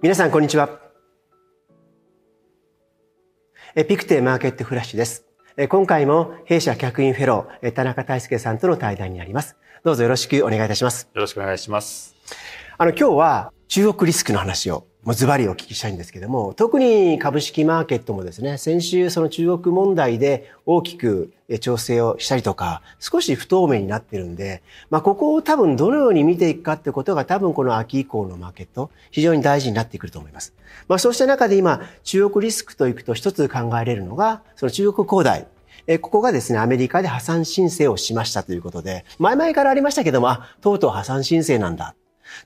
皆さんこんにちは。ピクテマーケットフラッシュです。今回も弊社客員フェロー田中大輔さんとの対談になります。どうぞよろしくお願いいたします。よろしくお願いします。あの今日は中国リスクの話をもうズバリお聞きしたいんですけども、特に株式マーケットもですね、先週その中国問題で大きく調整をしたりとか、少し不透明になってるんで、まあここを多分どのように見ていくかってことが多分この秋以降のマーケット、非常に大事になってくると思います。まあそうした中で今、中国リスクといくと一つ考えれるのが、その中国恒大。えここがですね、アメリカで破産申請をしましたということで、前々からありましたけども、あ、とうとう破産申請なんだ。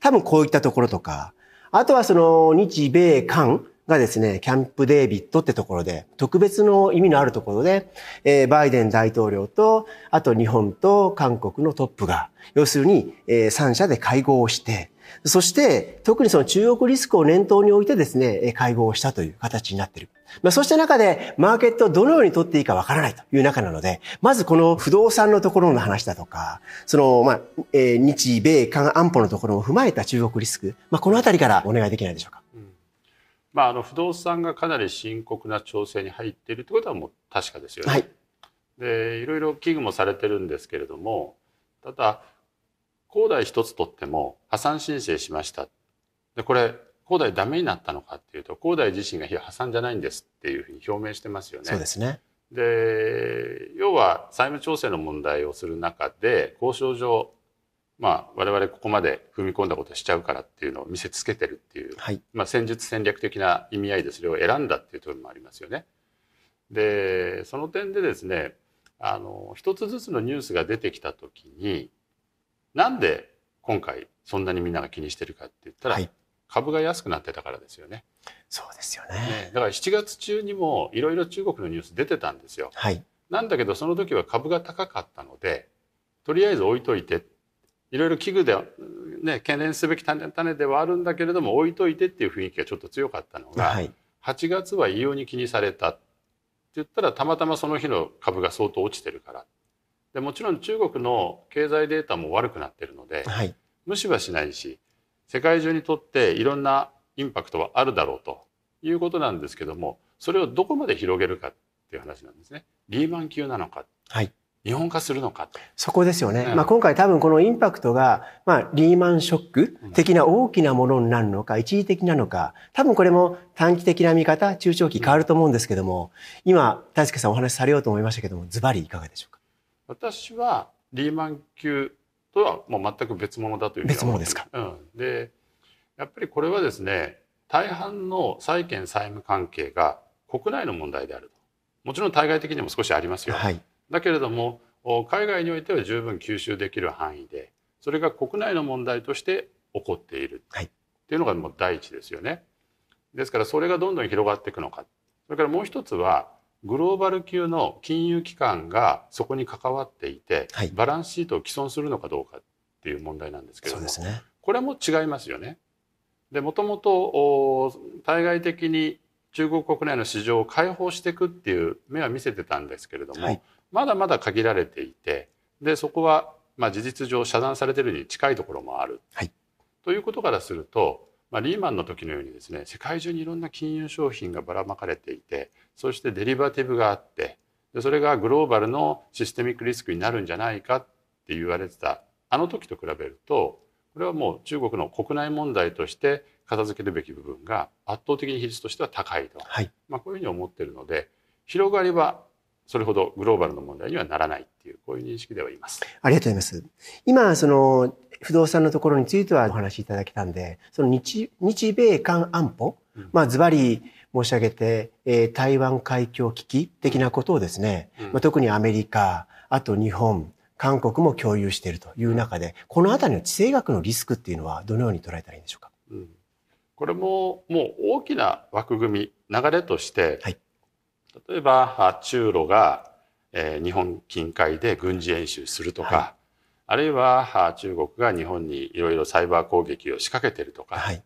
多分こういったところとか、あとはその日米韓がですね、キャンプデービッドってところで、特別の意味のあるところで、えー、バイデン大統領と、あと日本と韓国のトップが、要するに、えー、3社で会合をして、そして、特にその中国リスクを念頭に置いてですね、会合をしたという形になっている。まあ、そうした中で、マーケットをどのように取っていいかわからないという中なので、まずこの不動産のところの話だとか、その、まあ、えー、日米韓安保のところも踏まえた中国リスク、まあ、このあたりからお願いできないでしょうか？うん、まあ、あの、不動産がかなり深刻な調整に入っているということはもう確かですよね。はい。で、いろいろ危惧もされてるんですけれども、ただ、恒大一つとっても破産申請しました。で、これ、恒大ダメになったのかっていうと、恒大自身が破産じゃないんですっていうふうに表明してますよね。そうですね。で、要は債務調整の問題をする中で、交渉上、まあ、我々ここまで踏み込んだことしちゃうからっていうのを見せつけてるっていう、はい、まあ、戦術戦略的な意味合いでそれを選んだっていうところもありますよね。で、その点でですね、あの、一つずつのニュースが出てきたときに、なんで今回そんなにみんなが気にしてるかって言ったら、はい、株が安くなってたからですよね。そうですよね。ねだから7月中にもいろいろ中国のニュース出てたんですよ。はい。なんだけどその時は株が高かったので、とりあえず置いといて、いろいろ危惧で、ね、懸念すべき種種ではあるんだけれども置いといてっていう雰囲気がちょっと強かったのが、はい、8月は異様に気にされたって言ったらたまたまその日の株が相当落ちてるからでもちろん中国の経済データも悪くなってるので、はい、無視はしないし世界中にとっていろんなインパクトはあるだろうということなんですけどもそれをどこまで広げるかっていう話なんですね。リーマン級なのか、はい、日本化するのかそこですよね。うん、まあ今回多分このインパクトが、まあリーマンショック的な大きなものになるのか、一時的なのか、多分これも短期的な見方、中長期変わると思うんですけども、今、大輔さんお話しされようと思いましたけども、ズバリいかがでしょうか？私はリーマン級とはもう全く別物だという別物ですか、うん、でやっぱりこれはですね大半の債権債務関係が国内の問題であると。もちろん対外的にも少しありますよ、はい、だけれども海外においては十分吸収できる範囲でそれが国内の問題として起こっている。っていうのがもう第一ですよね。ですからそれがどんどん広がっていくのか。それからもう一つはグローバル級の金融機関がそこに関わっていて、はい、バランスシートを既存するのかどうかっていう問題なんですけども、ね、これも違いますよね。でもともと対外的に中国国内の市場を開放していくっていう目は見せてたんですけれども、はい、まだまだ限られていてでそこはまあ事実上遮断されてるに近いところもある。はい、ということからするとまあ、リーマンの時のようにですね世界中にいろんな金融商品がばらまかれていてそしてデリバティブがあってでそれがグローバルのシステミックリスクになるんじゃないかって言われてたあの時と比べるとこれはもう中国の国内問題として片付けるべき部分が圧倒的に比率としては高いと、はい、まあ、こういうふうに思ってるので広がりはそれほどグローバルの問題にはならないっていうこういう認識ではいます。ありがとうございます。今その不動産のところについてはお話しいただけたんで、その日、日米韓安保、うん、まあズバリ申し上げて、えー、台湾海峡危機的なことをですね、うん、まあ、特にアメリカ、あと日本、韓国も共有しているという中で、このあたりの地政学のリスクっていうのはどのように捉えたらいいんでしょうか、うん、これももう大きな枠組み、流れとして、はい、例えば中ロが、えー、日本近海で軍事演習するとか、はいあるいは中国が日本にいろいろサイバー攻撃を仕掛けてるとか、はい、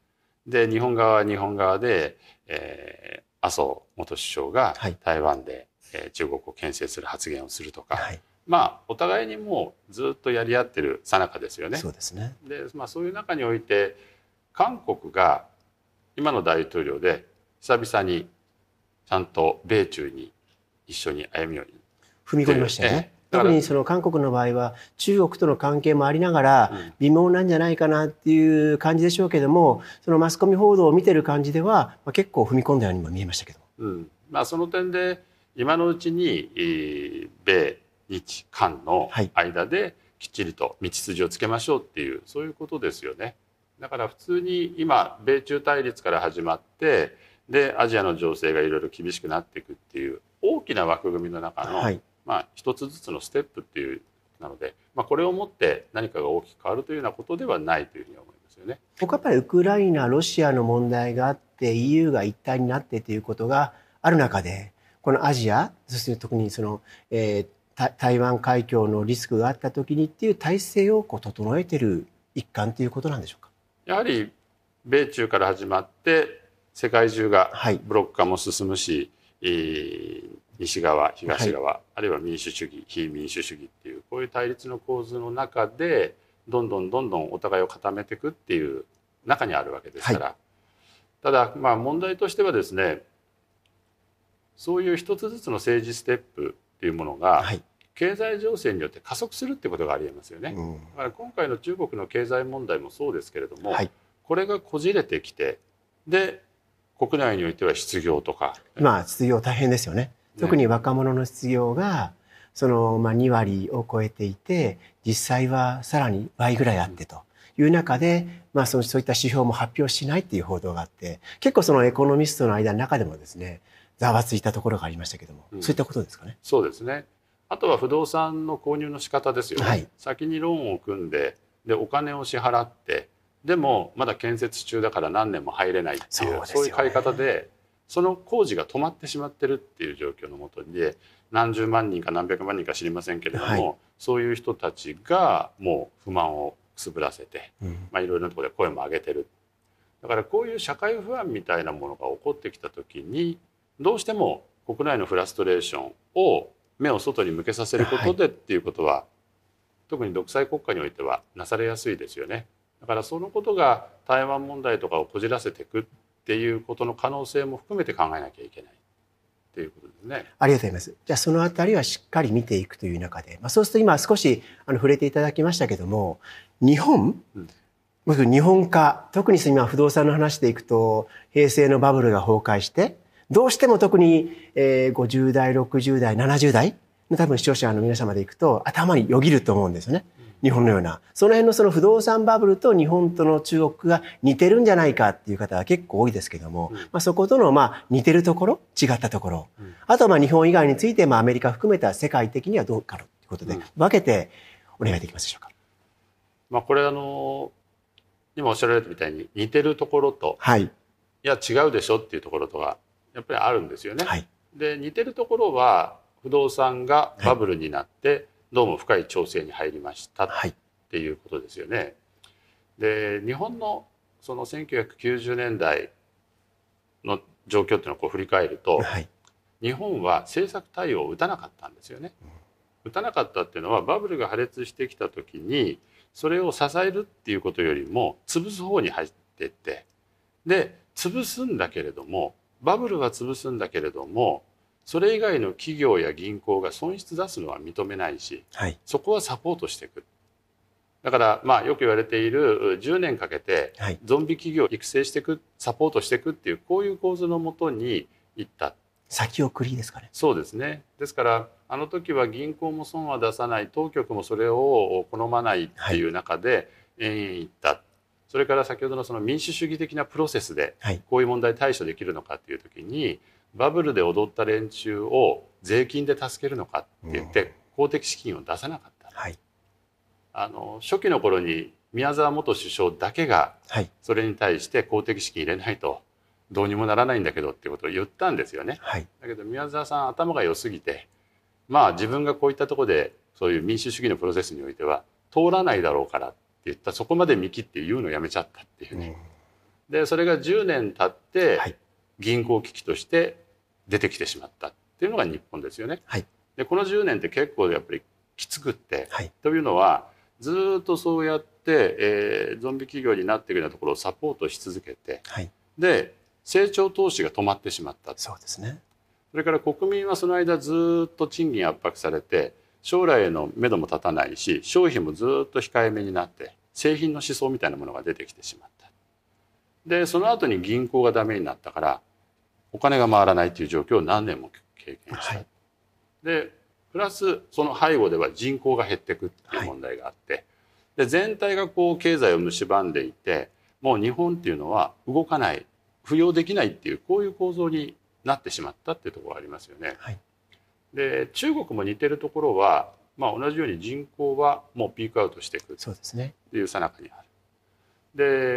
で日本側は日本側で、えー、麻生元首相が台湾で、はい、えー、中国を牽制する発言をするとか、はい、まあお互いにもうずっとやり合ってるさなかですよね。そうですね。で、まあ、そういう中において韓国が今の大統領で久々にちゃんと米中に一緒に歩みを踏み込みましたよね。特にその韓国の場合は中国との関係もありながら微妙なんじゃないかなっていう感じでしょうけどもそのマスコミ報道を見てる感じでは結構踏み込んだようにも見えましたけど、うん。まあ、その点で今のうちに米日韓の間できっちりと道筋をつけましょうっていうそういうことですよね。だから普通に今米中対立から始まってでアジアの情勢がいろいろ厳しくなっていくっていう大きな枠組みの中の、はい、まあ、一つずつのステップっていうなので、まあ、これをもって何かが大きく変わるというようなことではないというふうに思いますよね。僕はやっぱりウクライナロシアの問題があって EU が一体になってということがある中でこのアジアそして特にその、えー、台湾海峡のリスクがあった時にっていう体制をこう整えてる一環ということなんでしょうか？やはり米中から始まって世界中がブロック化も進むし、はい、西側東側、はい、あるいは民主主義非民主主義っていうこういう対立の構図の中でどんどんどんどんお互いを固めていくっていう中にあるわけですから、はい、ただまあ問題としてはですねそういう一つずつの政治ステップっていうものが、経済情勢によって加速するってことがありえますよね。うん、だから今回の中国の経済問題もそうですけれども、はい、これがこじれてきてで国内においては失業とか。今失業大変ですよね特に若者の失業がそのまあ2割を超えていて実際はさらに倍ぐらいあってと。いう中で、まあ、そのそういった指標も発表しないっていう報道があって結構そのエコノミストの間の中でもですねざわついたところがありましたけども、うん、そういったことですかね？そうですね。あとは不動産の購入の仕方ですよね、はい、先にローンを組んででお金を支払ってでもまだ建設中だから何年も入れないっていうそういう買い方でその工事が止まってしまってるっていう状況のもとで何十万人か何百万人か知りませんけれども、はい、そういう人たちがもう不満をくすぶらせて、うん、まあ、いろいろなところで声も上げてる。だからこういう社会不安みたいなものが起こってきた時にどうしても国内のフラストレーションを目を外に向けさせることでっていうことは、はい、特に独裁国家においてはなされやすいですよね。だからそのことが台湾問題とかをこじらせていくっていうことの可能性も含めて考えなきゃいけないっていうことですね。ありがとうございます。じゃあそのあたりはしっかり見ていくという中で、まあ、そうすると今少しあの触れていただきましたけども日本、うん日本化特に今不動産の話でいくと平成のバブルが崩壊してどうしても特に、えー、50代60代70代の多分視聴者の皆様でいくと頭によぎると思うんですよね。日本のようなその辺のその不動産バブルと日本との中国が似てるんじゃないかっていう方は結構多いですけども、うん、まあ、そことのまあ似てるところ違ったところ、うん、あとはまあ日本以外についてまあアメリカ含めた世界的にはどうかということで、分けてお願いできますでしょうか。まあ、これあの今おっしゃられたみたいに似てるところと、はい、いや違うでしょっていうところとかやっぱりあるんですよね。はい、で似てるところは不動産がバブルになって、はいどうも深い調整に入りましたっていうことですよね。はい、で日本のその1990年代の状況っていうのをこう振り返ると、はい、日本は政策対応を打たなかったんですよね。打たなかったっていうのはバブルが破裂してきた時にそれを支えるっていうことよりも潰す方に入っていってで潰すんだけれどもバブルは潰すんだけれどもそれ以外の企業や銀行が損失出すのは認めないし、はい、そこはサポートしていく。だからまあよく言われている10年かけてゾンビ企業を育成していくサポートしていくっていうこういう構図のもとに行った。先送りですかね。そうですね。ですからあの時は銀行も損は出さない当局もそれを好まないっていう中で延々行った、はい、それから先ほどのその民主主義的なプロセスでこういう問題対処できるのかっていう時に、バブルで踊った連中を税金で助けるのかって言って公的資金を出さなかった、はい、あの初期の頃に宮沢元首相だけがそれに対して公的資金入れないとどうにもならないんだけどってことを言ったんですよね。はい、だけど宮沢さん頭が良すぎてまあ自分がこういったところでそういう民主主義のプロセスにおいては通らないだろうからって言ったそこまで見切って言うのをやめちゃったっていうね。でそれが10年経って銀行危機として出てきてしまったっていうのが日本ですよね。はい、でこの10年って結構やっぱりきつくって、はい、というのはずっとそうやって、えー、ゾンビ企業になっていくようなところをサポートし続けて、はい、で成長投資が止まってしまった。そうですね。それから国民はその間ずっと賃金圧迫されて将来への目処も立たないし消費もずっと控えめになって製品の思想みたいなものが出てきてしまった。でその後に銀行がダメになったからお金が回らないという状況を何年も経験した、はい、でプラスその背後では人口が減っていくっていう問題があって、はい、で全体がこう経済を蝕んでいてもう日本っていうのは動かない浮揚できないっていうこういう構造になってしまったっていうところがありますよね。はい、で中国も似てるところは、まあ、同じように人口はもうピークアウトしていくっていうさなかにある。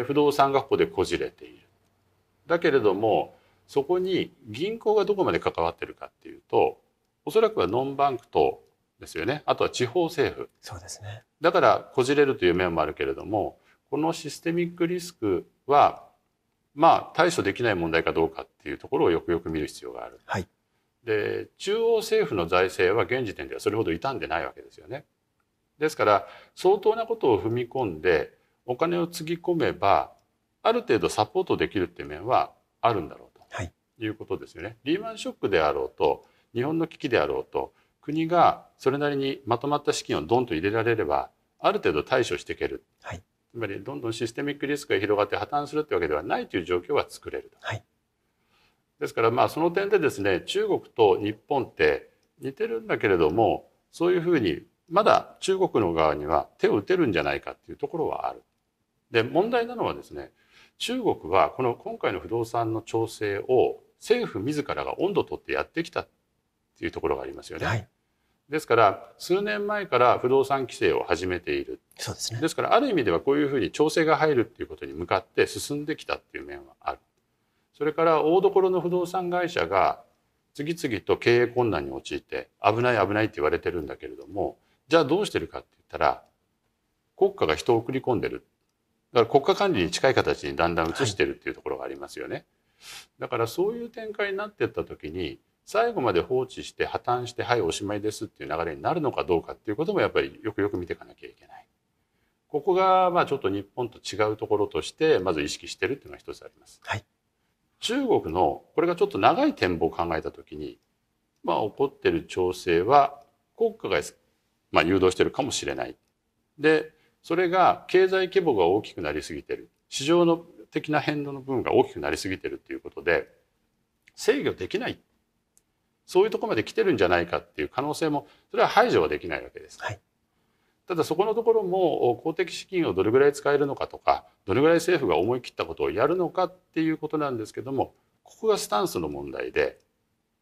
で不動産がここでこじれている。だけれどもそこに銀行がどこまで関わってるかっていうとおそらくはノンバンクとですよね。あとは地方政府。そうですね。だからこじれるという面もあるけれどもこのシステミックリスクはまあ対処できない問題かどうかっていうところをよくよく見る必要がある。はい、で中央政府の財政は現時点ではそれほど傷んでないわけですよね。ですから相当なことを踏み込んでお金をつぎ込めばある程度サポートできるっていう面はあるんだろうい、いうことですよね。リーマンショックであろうと日本の危機であろうと国がそれなりにまとまった資金をドンと入れられればある程度対処していける、はい、つまりどんどんシステミックリスクが広がって破綻するってわけではないという状況は作れると。はい、ですからまあその点でですね中国と日本って似てるんだけれどもそういうふうにまだ中国の側には手を打てるんじゃないかっていうところはある。で問題なのはですね中国はこの今回の不動産の調整を政府自らが温度を取ってやってきたっていうところがありますよね。はい。ですから数年前から不動産規制を始めている。そうですね。ですからある意味ではこういうふうに調整が入るっていうことに向かって進んできたっていう面はある。それから大所の不動産会社が次々と経営困難に陥って危ない危ないって言われてるんだけれどもじゃあどうしてるかって言ったら国家が人を送り込んでる。だから国家管理に近い形にだんだん移してるっていうところがありますよね、はい、だからそういう展開になっていった時に最後まで放置して破綻してはいおしまいですっていう流れになるのかどうかっていうこともやっぱりよくよく見ていかなきゃいけない。ここがまあちょっと日本と違うところとしてまず意識してるっていうのが一つあります。はい、中国のこれがちょっと長い展望を考えた時にまあ起こってる調整は国家がまあ誘導してるかもしれない。でそれが経済規模が大きくなりすぎてる市場の的な変動の部分が大きくなりすぎてるっていうことで制御できない。そういうところまで来てるんじゃないかっていう可能性もそれは排除はできないわけです。はい、ただそこのところも公的資金をどれぐらい使えるのかとかどれぐらい政府が思い切ったことをやるのかっていうことなんですけどもここがスタンスの問題で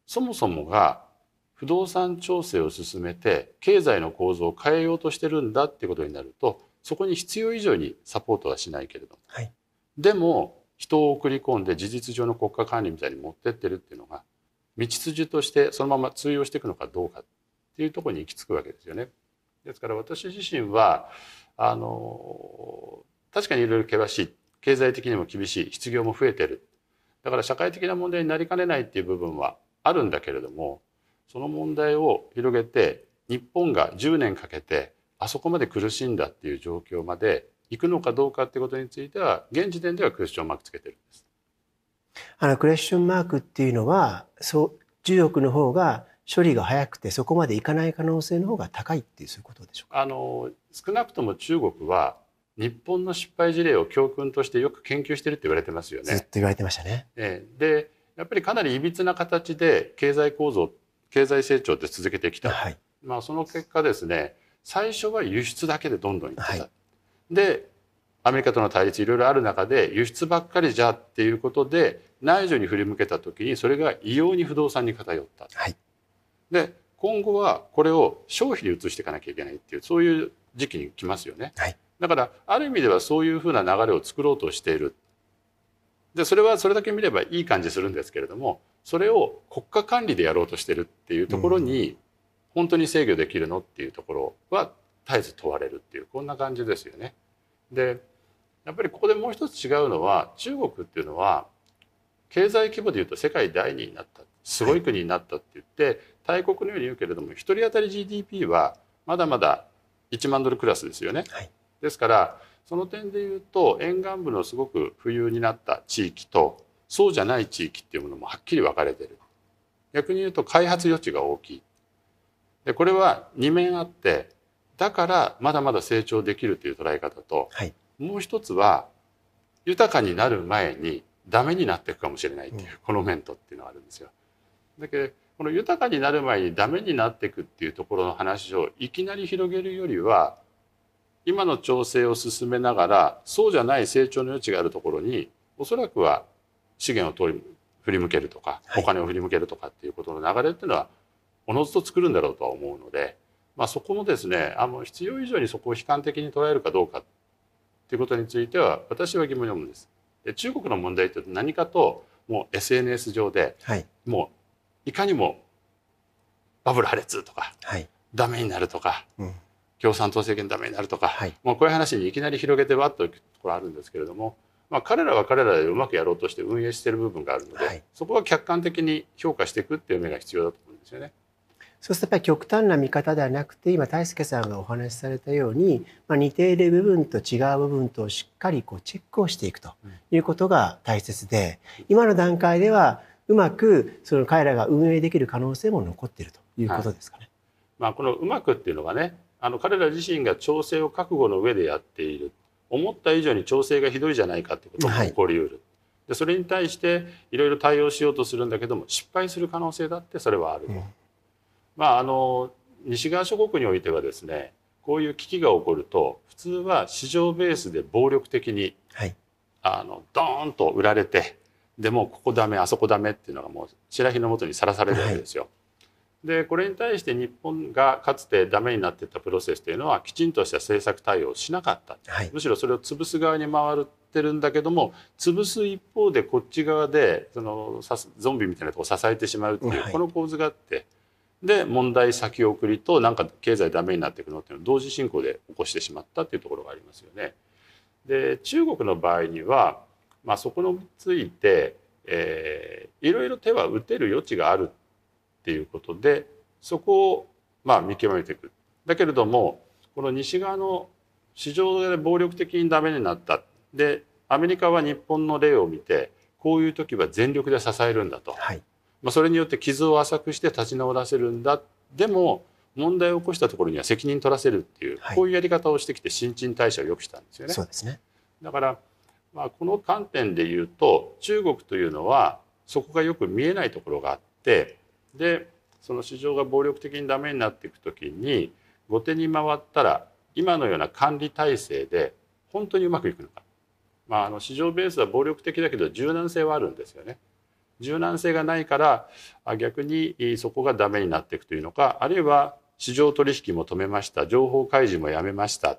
そもそもが不動産調整を進めて経済の構造を変えようとしてるんだっていうことになるとそこに必要以上にサポートはしないけれども、はい、でも人を送り込んで事実上の国家管理みたいに持ってってるっていうのが道筋としてそのまま通用していくのかどうかっていうところに行き着くわけですよね。ですから私自身はあの確かにいろいろ険しい経済的にも厳しい失業も増えてるだから社会的な問題になりかねないっていう部分はあるんだけれどもその問題を広げて日本が10年かけてあそこまで苦しんだっていう状況まで行くのかどうかっていうことについては現時点ではクエスチョンマークつけてるんです。あの、クレッションマークっていうのは、そう、中国の方が処理が早くてそこまでいかない可能性の方が高いっていうそういうことでしょうか？あの少なくとも中国は日本の失敗事例を教訓としてよく研究してるって言われてますよね。ずっと言われてましたね。えでやっぱりかなりいびつな形で経済構造経済成長って続けてきた、はい、まあ、その結果ですね最初は輸出だけでどんどんいってた。はい、でアメリカとの対立いろいろある中で輸出ばっかりじゃっていうことで内需に振り向けた時にそれが異様に不動産に偏った。はい、で今後はこれを消費に移していかなきゃいけないっていうそういう時期に来ますよね。はい、だからある意味ではそういうふうな流れを作ろうとしている。でそれはそれだけ見ればいい感じするんですけれどもそれを国家管理でやろうとしてるっていうところに、本当に制御できるのっていうところは絶えず問われるっていうこんな感じですよね。でやっぱりここでもう一つ違うのは中国っていうのは経済規模でいうと世界第二になったすごい国になったって言って、大国のように言うけれども1人当たり GDP はまだまだ1万ドルクラスですよね。はい、ですからその点で言うと沿岸部のすごく富裕になった地域とそうじゃない地域っていうものもはっきり分かれてる逆に言うと開発余地が大きいでこれは2面あってだからまだまだ成長できるという捉え方と、はい、もう一つは豊かになる前にダメになっていくかもしれないっていう、うん、このメントっていうのがあるんですよ。だけどこの豊かになる前にダメになっていくっていうところの話をいきなり広げるよりは今の調整を進めながらそうじゃない成長の余地があるところにおそらくは資源を振り向けるとかお金を振り向けるとかっていうことの流れっていうのはおのずと作るんだろうとは思うので、まあ、そこもですねあの必要以上にそこを悲観的に捉えるかどうかっていうことについては私は疑問に思うんです。で中国の問題って何かともう SNS 上で、はい、もういかにもバブル破裂とか、はい、ダメになるとか、うん、共産党政権ダメになるとか、はい、もうこういう話にいきなり広げてわっといくところあるんですけれども、まあ、彼らは彼らでうまくやろうとして運営している部分があるので、はい、そこは客観的に評価していくっていう目が必要だと思うんですよね。そうするとやっぱり極端な見方ではなくて今大輔さんがお話しされたように、まあ、似ている部分と違う部分としっかりこうチェックをしていくということが大切で今の段階ではうまくその彼らが運営できる可能性も残っているということですかね。はい、まあ、このうまくっていうのがねあの彼ら自身が調整を覚悟の上でやっている。思った以上に調整がひどいじゃないかってことも起こりうる、はい、でそれに対していろいろ対応しようとするんだけども失敗する可能性だってそれはある、うん、まああの西側諸国においてはですねこういう危機が起こると普通は市場ベースで暴力的に、はい、あのドーンと売られてでもここダメあそこダメっていうのがもう白火のもとにさらされるわけですよ。はい。でこれに対して日本がかつてダメになっていたプロセスというのはきちんとした政策対応をしなかった、はい、むしろそれを潰す側に回ってるんだけども潰す一方でこっち側でそのゾンビみたいなとこを支えてしまうっていう、この構図があってで問題先送りとなんか経済ダメになっていくのっていうのを同時進行で起こしてしまったっていうところがありますよね。で中国の場合には、まあ、そこについて、えー、いろいろ手は打てる余地があるっていうことでそこをまあ見極めていく。だけれどもこの西側の市場で暴力的にダメになったでアメリカは日本の例を見てこういう時は全力で支えるんだと、はい、まあ、それによって傷を浅くして立ち直らせるんだでも問題を起こしたところには責任取らせるっていう、はい、こういうやり方をしてきて新陳代謝を良くしたんですよね。そうですねだから、まあ、この観点で言うと中国というのはそこがよく見えないところがあってでその市場が暴力的にダメになっていく時に後手に回ったら今のような管理体制で本当にうまくいくのか、まあ、あの市場ベースは暴力的だけど柔軟性はあるんですよね。柔軟性がないから逆にそこがダメになっていくというのかあるいは市場取引も止めました情報開示もやめました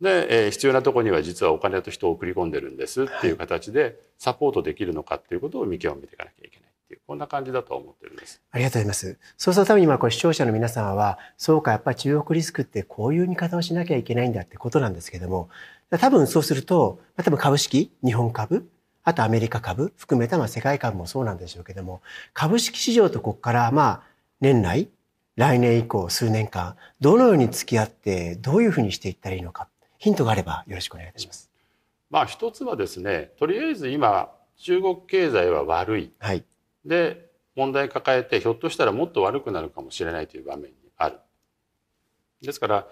で、えー、必要なところには実はお金と人を送り込んでるんですっていう形でサポートできるのかっていうことを見極めていかなきゃいけない。っていうこんな感じだと思ってるんです。ありがとうございます。そうするために今これ視聴者の皆様はそうかやっぱり中国リスクってこういう見方をしなきゃいけないんだってことなんですけども多分そうすると多分株式日本株あとアメリカ株含めたまあ世界株もそうなんでしょうけども株式市場とここからまあ年内来年以降数年間どのように付き合ってどういうふうにしていったらいいのかヒントがあればよろしくお願いいたします。まあ一つはですねとりあえず今中国経済は悪い、はい、で問題抱えてひょっとしたらもっと悪くなるかもしれないという場面にある。ですから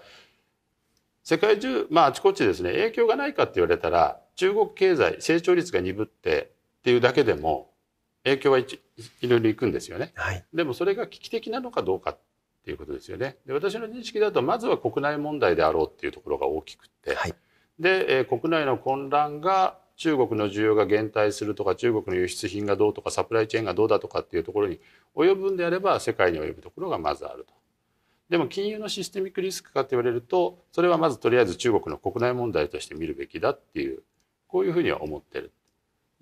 世界中まああちこちですね影響がないかって言われたら中国経済成長率が鈍ってっていうだけでも影響はいろいろいくんですよね、はい、でもそれが危機的なのかどうかっていうことですよね。で私の認識だとまずは国内問題であろうっていうところが大きくって、はい、で、えー、国内の混乱が中国の需要が減退するとか中国の輸出品がどうとかサプライチェーンがどうだとかっていうところに及ぶんであれば世界に及ぶところがまずあると。でも金融のシステミックリスクかって言われるとそれはまずとりあえず中国の国内問題として見るべきだっていうこういうふうには思ってる。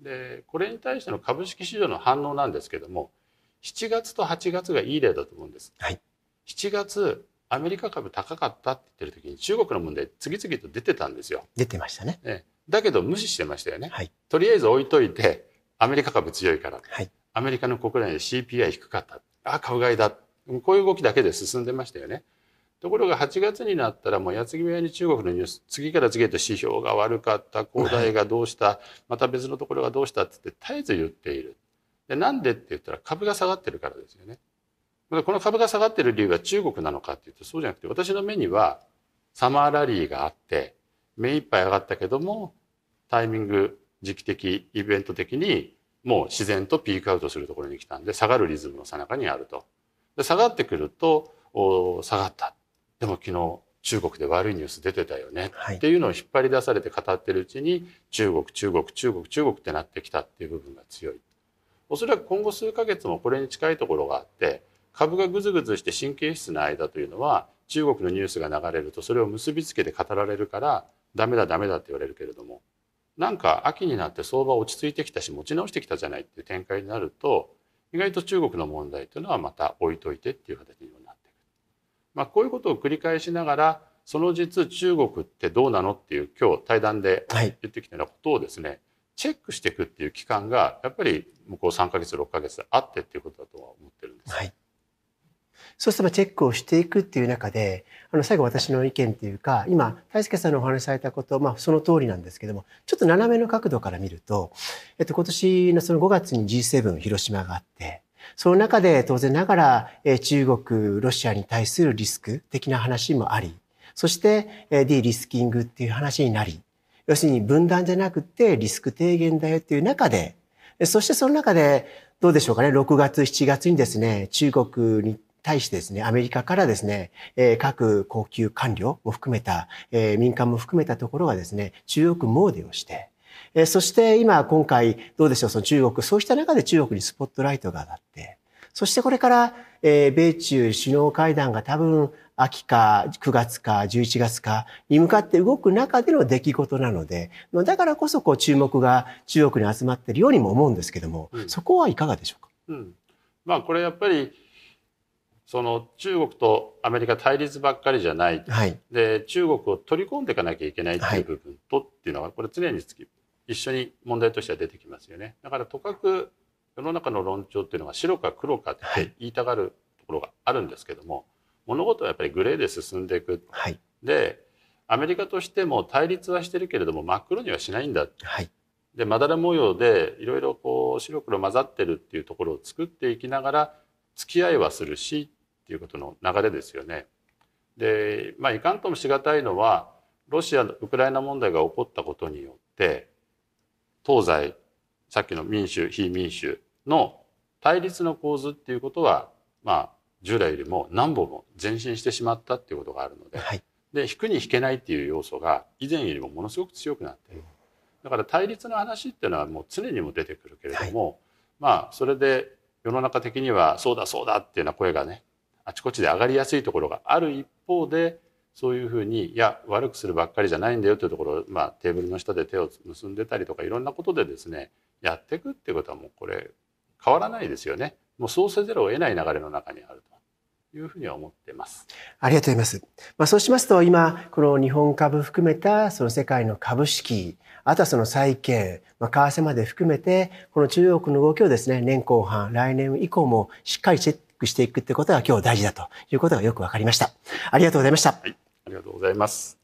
でこれに対しての株式市場の反応なんですけども7月と8月がいい例だと思うんです。はい、7月アメリカ株高かったって言ってる時に中国の問題次々と出てたんですよ。出てましたね。ねだけど無視してましたよね。はい、とりあえず置いといて、アメリカ株強いから。はい、アメリカの国内で CPI 低かった。あ、株買いだ。こういう動きだけで進んでましたよね。ところが8月になったらもう矢継ぎ早に中国のニュース次から次へと指標が悪かった恒大がどうした、はい、また別のところがどうしたってって絶えず言っている。でなんでって言ったら株が下がってるからですよね。この株が下がってる理由が中国なのかっていうとそうじゃなくて私の目にはサマーラリーがあって目いっぱい上がったけどもタイミング時期的イベント的にもう自然とピークアウトするところに来たんで下がるリズムのさなかにあると。で下がってくると下がったでも昨日中国で悪いニュース出てたよね、はい、っていうのを引っ張り出されて語ってるうちに中国中国中国中国ってなってきたっていう部分が強い。おそらく今後数ヶ月もこれに近いところがあって株がぐずぐずして神経質な間というのは中国のニュースが流れるとそれを結びつけて語られるからダメだダメだって言われるけれどもなんか秋になって相場落ち着いてきたし持ち直してきたじゃないっていう展開になると意外と中国の問題というのはまた置いといてっていう形に。まあ、こういうことを繰り返しながらその実中国ってどうなのっていう今日対談で言ってきたようなことをですね、はい、チェックしていくっていう期間がやっぱり向こう3か月6か月あってっていうことだとは思ってるんです。はいそうすればチェックをしていくっていう中で、あの、最後私の意見っていうか、今、大輔さんのお話しされたこと、まあ、その通りなんですけども、ちょっと斜めの角度から見ると、えっと、今年のその5月に G7 広島があって、その中で当然ながら、え中国、ロシアに対するリスク的な話もあり、そして、えディリスキングっていう話になり、要するに分断じゃなくてリスク低減だよっていう中で、そしてその中で、どうでしょうかね、6月、7月にですね、中国に対してですね、アメリカからですね、え、各高級官僚も含めた、え、民間も含めたところがですね、中国詣でをして、えー、そして今、今回、どうでしょう、その中国、そうした中で中国にスポットライトが当たって、そしてこれから、えー、米中首脳会談が多分、秋か9月か11月かに向かって動く中での出来事なので、だからこそこう注目が中国に集まっているようにも思うんですけども、うん、そこはいかがでしょうか、うん、まあこれやっぱりその中国とアメリカ対立ばっかりじゃない、はい、で中国を取り込んでいかなきゃいけないっていう部分と、っていうのはこれ常につき一緒に問題としては出てきますよね。だからとかく世の中の論調っていうのは白か黒かって言いたがるところがあるんですけども、はい、物事はやっぱりグレーで進んでいく、はい、でアメリカとしても対立はしてるけれども真っ黒にはしないんだ、はい、でまだら模様でいろいろこう白黒混ざってるっていうところを作っていきながら付き合いはするしっていうことの流れですよね。で、まあ、いかんともしがたいのはロシアウクライナ問題が起こったことによって東西さっきの民主非民主の対立の構図っていうことは、まあ、従来よりも何本も前進してしまったっていうことがあるので,、はい、で引くに引けないっていう要素が以前よりもものすごく強くなっている。だから対立の話っていうのはもう常にも出てくるけれども、はい、まあそれで世の中的にはそうだそうだっていうような声がねあちこちで上がりやすいところがある一方でそういうふうにいや悪くするばっかりじゃないんだよというところを、まあ、テーブルの下で手を結んでたりとかいろんなことでですねやっていくっていうことはもうこれ変わらないですよね。もうそうせざるを得ない流れの中にあるというふうには思ってます。ありがとうございます。まあ、そうしますと今この日本株含めたその世界の株式あとはその債券、まあ、為替まで含めてこの中国の動きをですね年後半来年以降もしっかりチェッククしていくってことが今日大事だということがよくわかりました。ありがとうございました。はい、あありがとうございます。